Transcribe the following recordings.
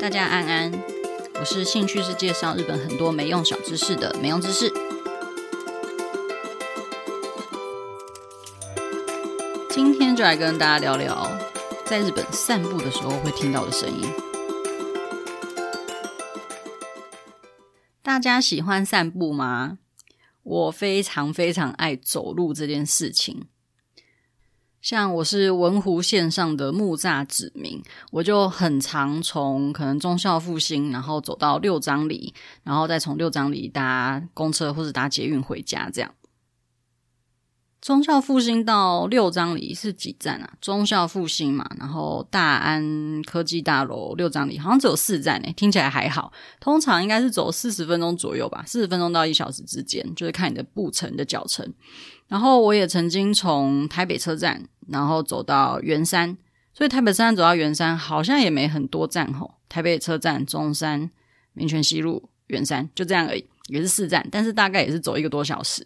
大家安安，我是兴趣是介绍日本很多没用小知识的没用知识。今天就来跟大家聊聊，在日本散步的时候会听到的声音。大家喜欢散步吗？我非常非常爱走路这件事情。像我是文湖线上的木栅子民，我就很常从可能忠孝复兴，然后走到六张里，然后再从六张里搭公车或者搭捷运回家，这样。忠孝复兴到六张里是几站啊？忠孝复兴嘛，然后大安科技大楼、六张里好像只有四站诶，听起来还好。通常应该是走四十分钟左右吧，四十分钟到一小时之间，就是看你的步程的脚程。然后我也曾经从台北车站，然后走到圆山，所以台北车站走到圆山好像也没很多站吼。台北车站、中山、民权西路、圆山就这样而已，也是四站，但是大概也是走一个多小时。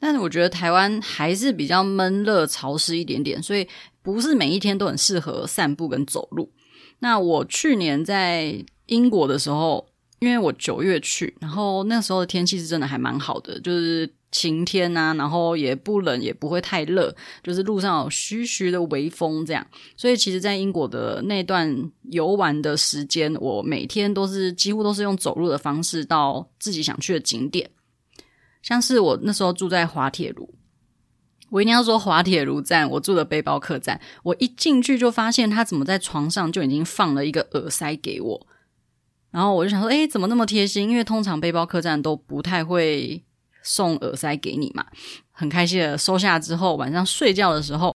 但是我觉得台湾还是比较闷热潮湿一点点，所以不是每一天都很适合散步跟走路。那我去年在英国的时候，因为我九月去，然后那时候的天气是真的还蛮好的，就是晴天啊，然后也不冷也不会太热，就是路上有徐徐的微风这样。所以其实，在英国的那段游玩的时间，我每天都是几乎都是用走路的方式到自己想去的景点。像是我那时候住在滑铁卢，我一定要说滑铁卢站，我住的背包客栈，我一进去就发现他怎么在床上就已经放了一个耳塞给我，然后我就想说，诶，怎么那么贴心？因为通常背包客栈都不太会送耳塞给你嘛。很开心的收下之后，晚上睡觉的时候，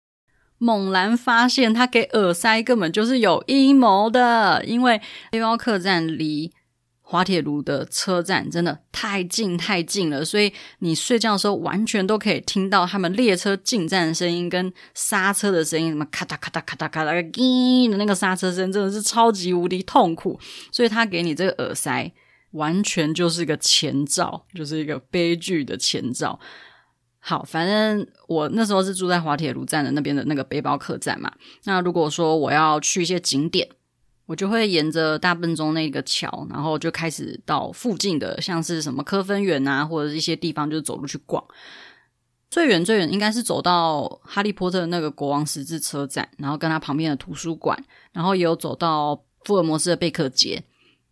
猛然发现他给耳塞根本就是有阴谋的，因为背包客栈离。滑铁卢的车站真的太近太近了，所以你睡觉的时候完全都可以听到他们列车进站的声音跟刹车的声音，什么咔嗒咔嗒咔嗒咔嗒，滴的那个刹车声真的是超级无敌痛苦。所以他给你这个耳塞，完全就是一个前兆，就是一个悲剧的前兆。好，反正我那时候是住在滑铁卢站的那边的那个背包客栈嘛。那如果说我要去一些景点。我就会沿着大笨钟那个桥，然后就开始到附近的，像是什么科芬园啊，或者一些地方，就是走路去逛。最远最远应该是走到哈利波特那个国王十字车站，然后跟他旁边的图书馆，然后也有走到福尔摩斯的贝克街，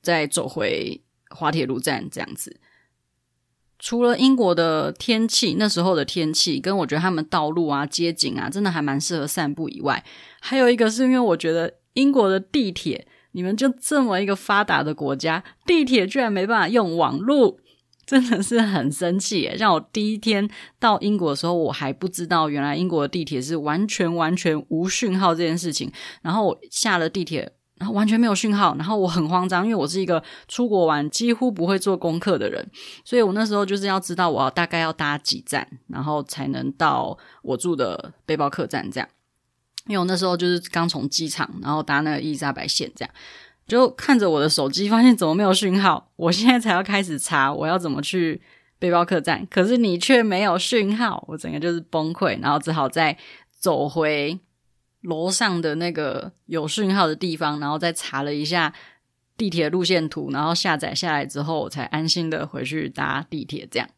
再走回滑铁卢站这样子。除了英国的天气，那时候的天气跟我觉得他们道路啊、街景啊，真的还蛮适合散步以外，还有一个是因为我觉得。英国的地铁，你们就这么一个发达的国家，地铁居然没办法用网路，真的是很生气耶！像我第一天到英国的时候，我还不知道原来英国的地铁是完全完全无讯号这件事情。然后我下了地铁，然后完全没有讯号，然后我很慌张，因为我是一个出国玩几乎不会做功课的人，所以我那时候就是要知道我要大概要搭几站，然后才能到我住的背包客栈这样。因为我那时候就是刚从机场，然后搭那个伊丽莎白线，这样就看着我的手机，发现怎么没有讯号。我现在才要开始查我要怎么去背包客栈，可是你却没有讯号，我整个就是崩溃，然后只好再走回楼上的那个有讯号的地方，然后再查了一下地铁路线图，然后下载下来之后，我才安心的回去搭地铁。这样，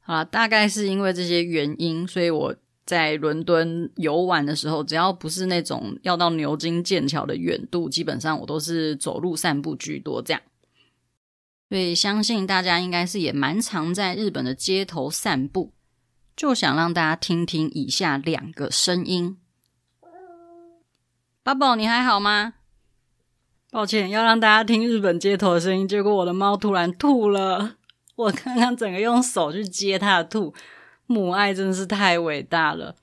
好啦，大概是因为这些原因，所以我。在伦敦游玩的时候，只要不是那种要到牛津、剑桥的远度，基本上我都是走路散步居多。这样，所以相信大家应该是也蛮常在日本的街头散步。就想让大家听听以下两个声音。宝宝，你还好吗？抱歉，要让大家听日本街头的声音，结果我的猫突然吐了。我刚刚整个用手去接它的吐。母爱真是太伟大了。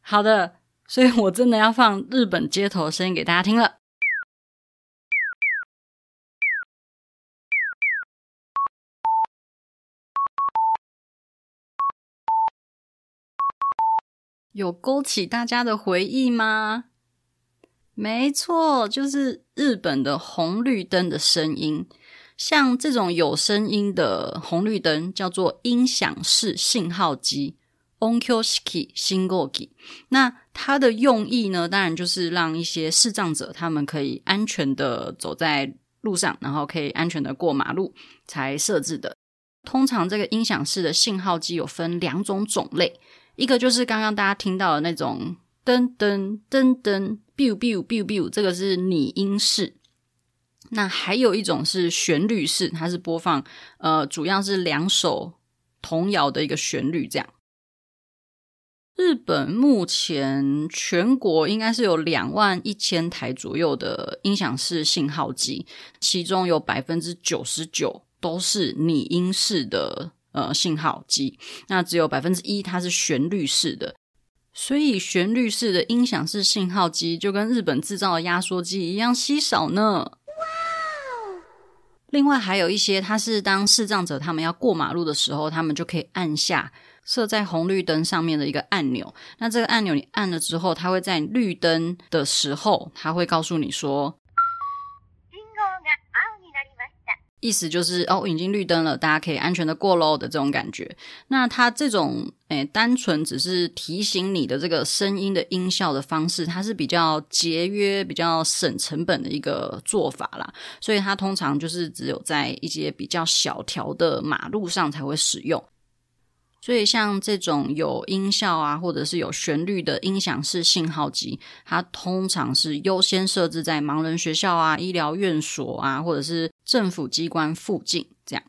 好的，所以我真的要放日本街头的声音给大家听了。有勾起大家的回忆吗？没错，就是日本的红绿灯的声音。像这种有声音的红绿灯叫做音响式信号机 onkyoshiki shingogi。那它的用意呢，当然就是让一些视障者他们可以安全的走在路上，然后可以安全的过马路才设置的。通常这个音响式的信号机有分两种种类，一个就是刚刚大家听到的那种噔噔噔噔，biu biu biu biu，这个是拟音式。那还有一种是旋律式，它是播放呃，主要是两首童谣的一个旋律这样。日本目前全国应该是有两万一千台左右的音响式信号机，其中有百分之九十九都是拟音式的呃信号机，那只有百分之一它是旋律式的。所以旋律式的音响式信号机就跟日本制造的压缩机一样稀少呢。另外还有一些，它是当视障者他们要过马路的时候，他们就可以按下设在红绿灯上面的一个按钮。那这个按钮你按了之后，它会在绿灯的时候，它会告诉你说。意思就是哦，已经绿灯了，大家可以安全的过喽的这种感觉。那它这种诶，单纯只是提醒你的这个声音的音效的方式，它是比较节约、比较省成本的一个做法啦。所以它通常就是只有在一些比较小条的马路上才会使用。所以，像这种有音效啊，或者是有旋律的音响式信号机，它通常是优先设置在盲人学校啊、医疗院所啊，或者是政府机关附近这样。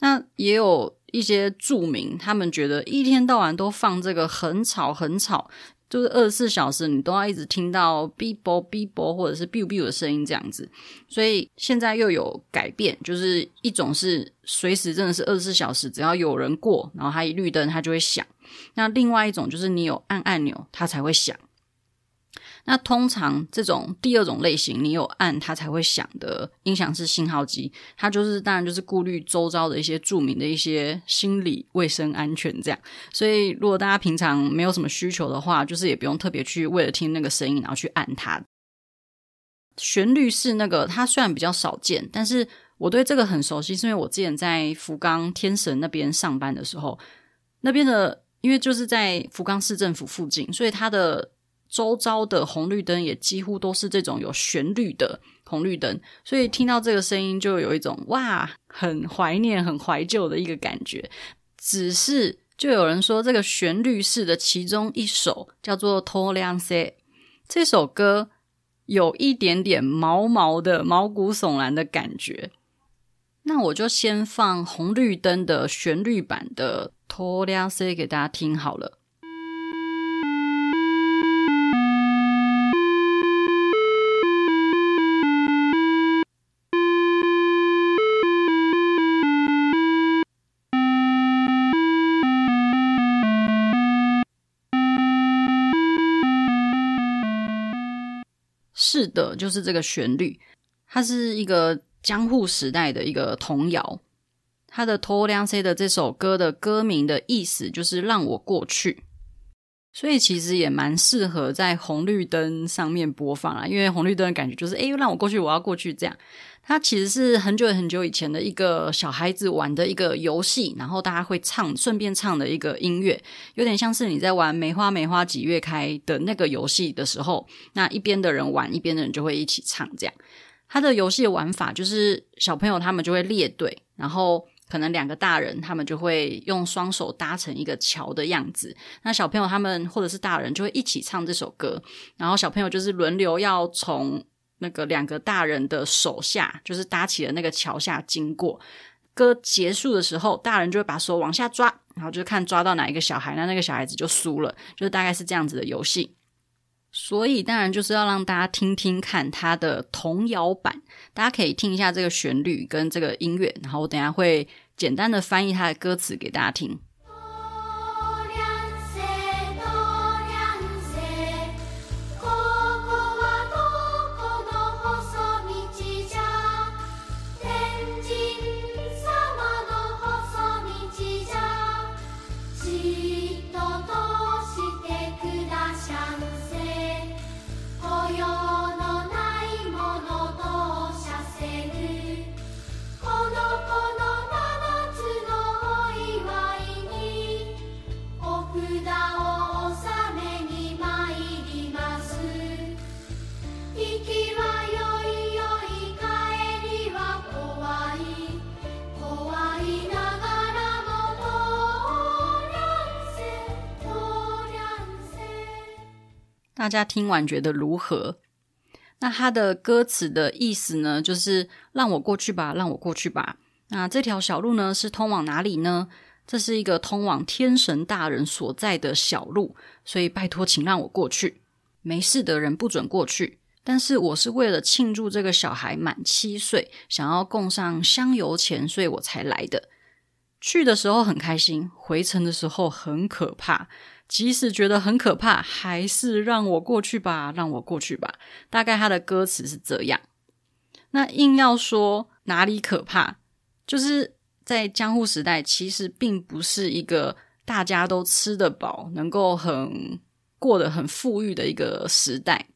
那也有一些著名，他们觉得一天到晚都放这个很吵很吵。就是二十四小时，你都要一直听到哔啵哔啵或者是 biu biu 的声音这样子，所以现在又有改变，就是一种是随时真的是二十四小时，只要有人过，然后它一绿灯它就会响；那另外一种就是你有按按钮，它才会响。那通常这种第二种类型，你有按它才会响的音响式信号机，它就是当然就是顾虑周遭的一些著名的一些心理卫生安全这样。所以如果大家平常没有什么需求的话，就是也不用特别去为了听那个声音然后去按它。旋律是那个它虽然比较少见，但是我对这个很熟悉，是因为我之前在福冈天神那边上班的时候，那边的因为就是在福冈市政府附近，所以它的。周遭的红绿灯也几乎都是这种有旋律的红绿灯，所以听到这个声音就有一种哇，很怀念、很怀旧的一个感觉。只是就有人说，这个旋律式的其中一首叫做《通りゃんせ》，这首歌有一点点毛毛的、毛骨悚然的感觉。那我就先放红绿灯的旋律版的《通りゃんせ》给大家听好了。 的，就是这个旋律，它是一个江户时代的一个童谣。它的《通りゃんせ》的这首歌的歌名的意思就是“让我过去”， 所以其实也蛮适合在红绿灯上面播放啊，因为红绿灯的感觉就是“诶，让我过去，我要过去”这样。它其实是很久很久以前的一个小孩子玩的一个游戏，然后大家会唱，顺便唱的一个音乐，有点像是你在玩梅花梅花几月开的那个游戏的时候，那一边的人玩，一边的人就会一起唱。这样，它的游戏玩法就是小朋友他们就会列队，然后可能两个大人他们就会用双手搭成一个桥的样子，那小朋友他们或者是大人就会一起唱这首歌，然后小朋友就是轮流要从。那个两个大人的手下，就是搭起了那个桥下经过。歌结束的时候，大人就会把手往下抓，然后就看抓到哪一个小孩，那那个小孩子就输了。就是大概是这样子的游戏。所以当然就是要让大家听听看他的童谣版，大家可以听一下这个旋律跟这个音乐，然后我等下会简单的翻译他的歌词给大家听。大家听完觉得如何？那它的歌词的意思呢，就是让我过去吧，让我过去吧。那这条小路呢，是通往哪里呢？这是一个通往天神大人所在的小路，所以拜托，请让我过去。没事的人不准过去。但是我是为了庆祝这个小孩满七岁，想要供上香油钱，所以我才来的。去的时候很开心，回程的时候很可怕。即使觉得很可怕，还是让我过去吧，让我过去吧。大概他的歌词是这样。那硬要说哪里可怕，就是在江户时代，其实并不是一个大家都吃得饱、能够很过得很富裕的一个时代。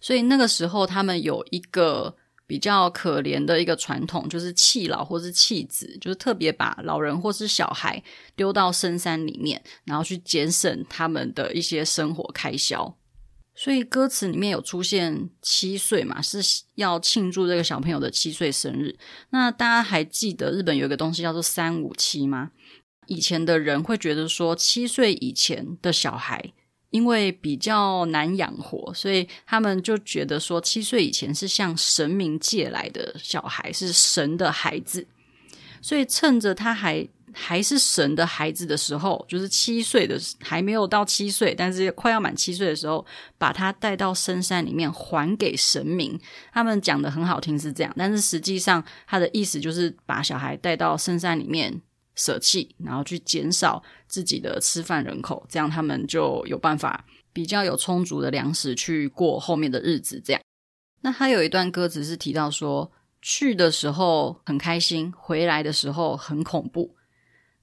所以那个时候，他们有一个比较可怜的一个传统，就是弃老或是弃子，就是特别把老人或是小孩丢到深山里面，然后去节省他们的一些生活开销。所以歌词里面有出现七岁嘛，是要庆祝这个小朋友的七岁生日。那大家还记得日本有一个东西叫做三五七吗？以前的人会觉得说，七岁以前的小孩。因为比较难养活，所以他们就觉得说，七岁以前是向神明借来的小孩，是神的孩子。所以趁着他还还是神的孩子的时候，就是七岁的还没有到七岁，但是快要满七岁的时候，把他带到深山里面还给神明。他们讲的很好听是这样，但是实际上他的意思就是把小孩带到深山里面。舍弃，然后去减少自己的吃饭人口，这样他们就有办法比较有充足的粮食去过后面的日子。这样，那他有一段歌词是提到说，去的时候很开心，回来的时候很恐怖。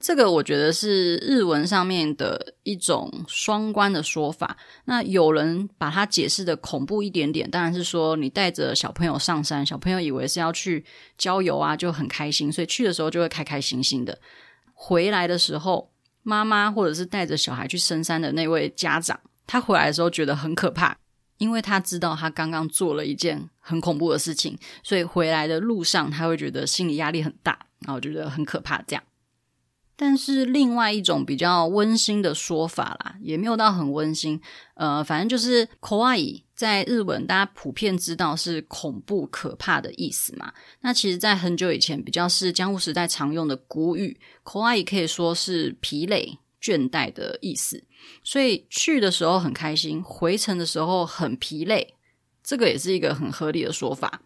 这个我觉得是日文上面的一种双关的说法。那有人把它解释的恐怖一点点，当然是说你带着小朋友上山，小朋友以为是要去郊游啊，就很开心，所以去的时候就会开开心心的。回来的时候，妈妈或者是带着小孩去深山的那位家长，他回来的时候觉得很可怕，因为他知道他刚刚做了一件很恐怖的事情，所以回来的路上他会觉得心理压力很大，然后觉得很可怕这样。但是另外一种比较温馨的说法啦，也没有到很温馨，呃，反正就是“可爱い”在日文大家普遍知道是恐怖、可怕的意思嘛。那其实，在很久以前，比较是江户时代常用的古语，“可爱い”可以说是疲累、倦怠的意思。所以去的时候很开心，回程的时候很疲累，这个也是一个很合理的说法。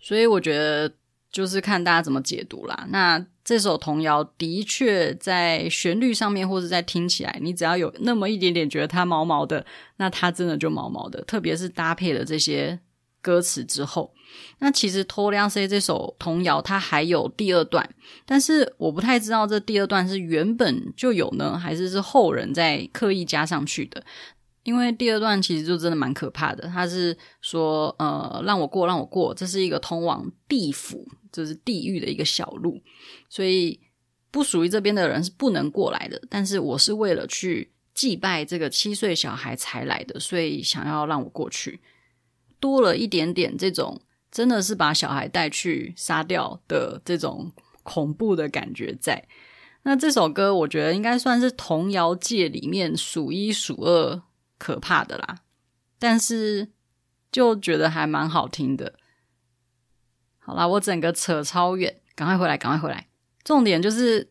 所以我觉得。就是看大家怎么解读啦。那这首童谣的确在旋律上面，或者在听起来，你只要有那么一点点觉得它毛毛的，那它真的就毛毛的。特别是搭配了这些歌词之后，那其实《偷凉塞》这首童谣它还有第二段，但是我不太知道这第二段是原本就有呢，还是是后人在刻意加上去的。因为第二段其实就真的蛮可怕的，他是说，呃，让我过，让我过，这是一个通往地府，就是地狱的一个小路，所以不属于这边的人是不能过来的。但是我是为了去祭拜这个七岁小孩才来的，所以想要让我过去，多了一点点这种真的是把小孩带去杀掉的这种恐怖的感觉在。那这首歌我觉得应该算是童谣界里面数一数二。可怕的啦，但是就觉得还蛮好听的。好啦，我整个扯超远，赶快回来，赶快回来。重点就是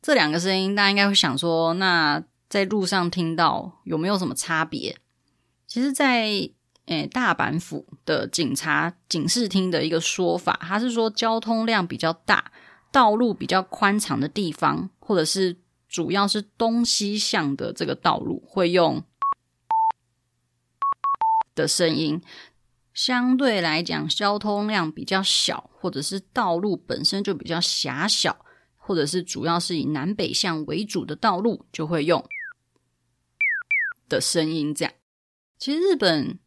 这两个声音，大家应该会想说，那在路上听到有没有什么差别？其实在，在诶大阪府的警察警视厅的一个说法，他是说交通量比较大、道路比较宽敞的地方，或者是。主要是东西向的这个道路会用的声音，相对来讲交通量比较小，或者是道路本身就比较狭小，或者是主要是以南北向为主的道路就会用的声音。这样，其实日本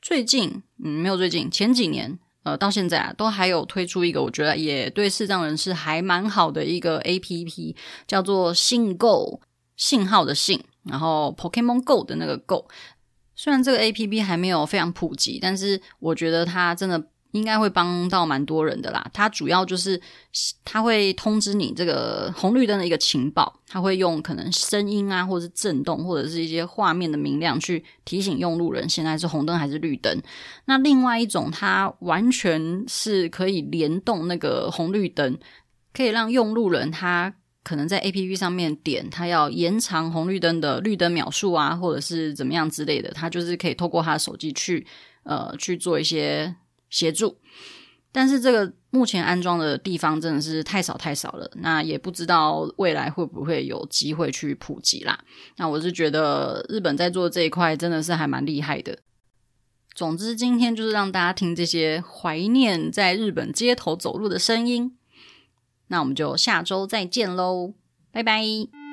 最近，嗯，没有最近，前几年。呃，到现在啊，都还有推出一个，我觉得也对视障人士还蛮好的一个 APP，叫做信 Go，信号的信，然后 Pokemon Go 的那个 Go。虽然这个 APP 还没有非常普及，但是我觉得它真的应该会帮到蛮多人的啦。它主要就是它会通知你这个红绿灯的一个情报，它会用可能声音啊，或者是震动，或者是一些画面的明亮去提醒用路人现在是红灯还是绿灯。那另外一种，它完全是可以联动那个红绿灯，可以让用路人他可能在 APP 上面点，他要延长红绿灯的绿灯秒数啊，或者是怎么样之类的，他就是可以透过他的手机去呃去做一些。协助，但是这个目前安装的地方真的是太少太少了，那也不知道未来会不会有机会去普及啦。那我是觉得日本在做这一块真的是还蛮厉害的。总之，今天就是让大家听这些怀念在日本街头走路的声音。那我们就下周再见喽，拜拜。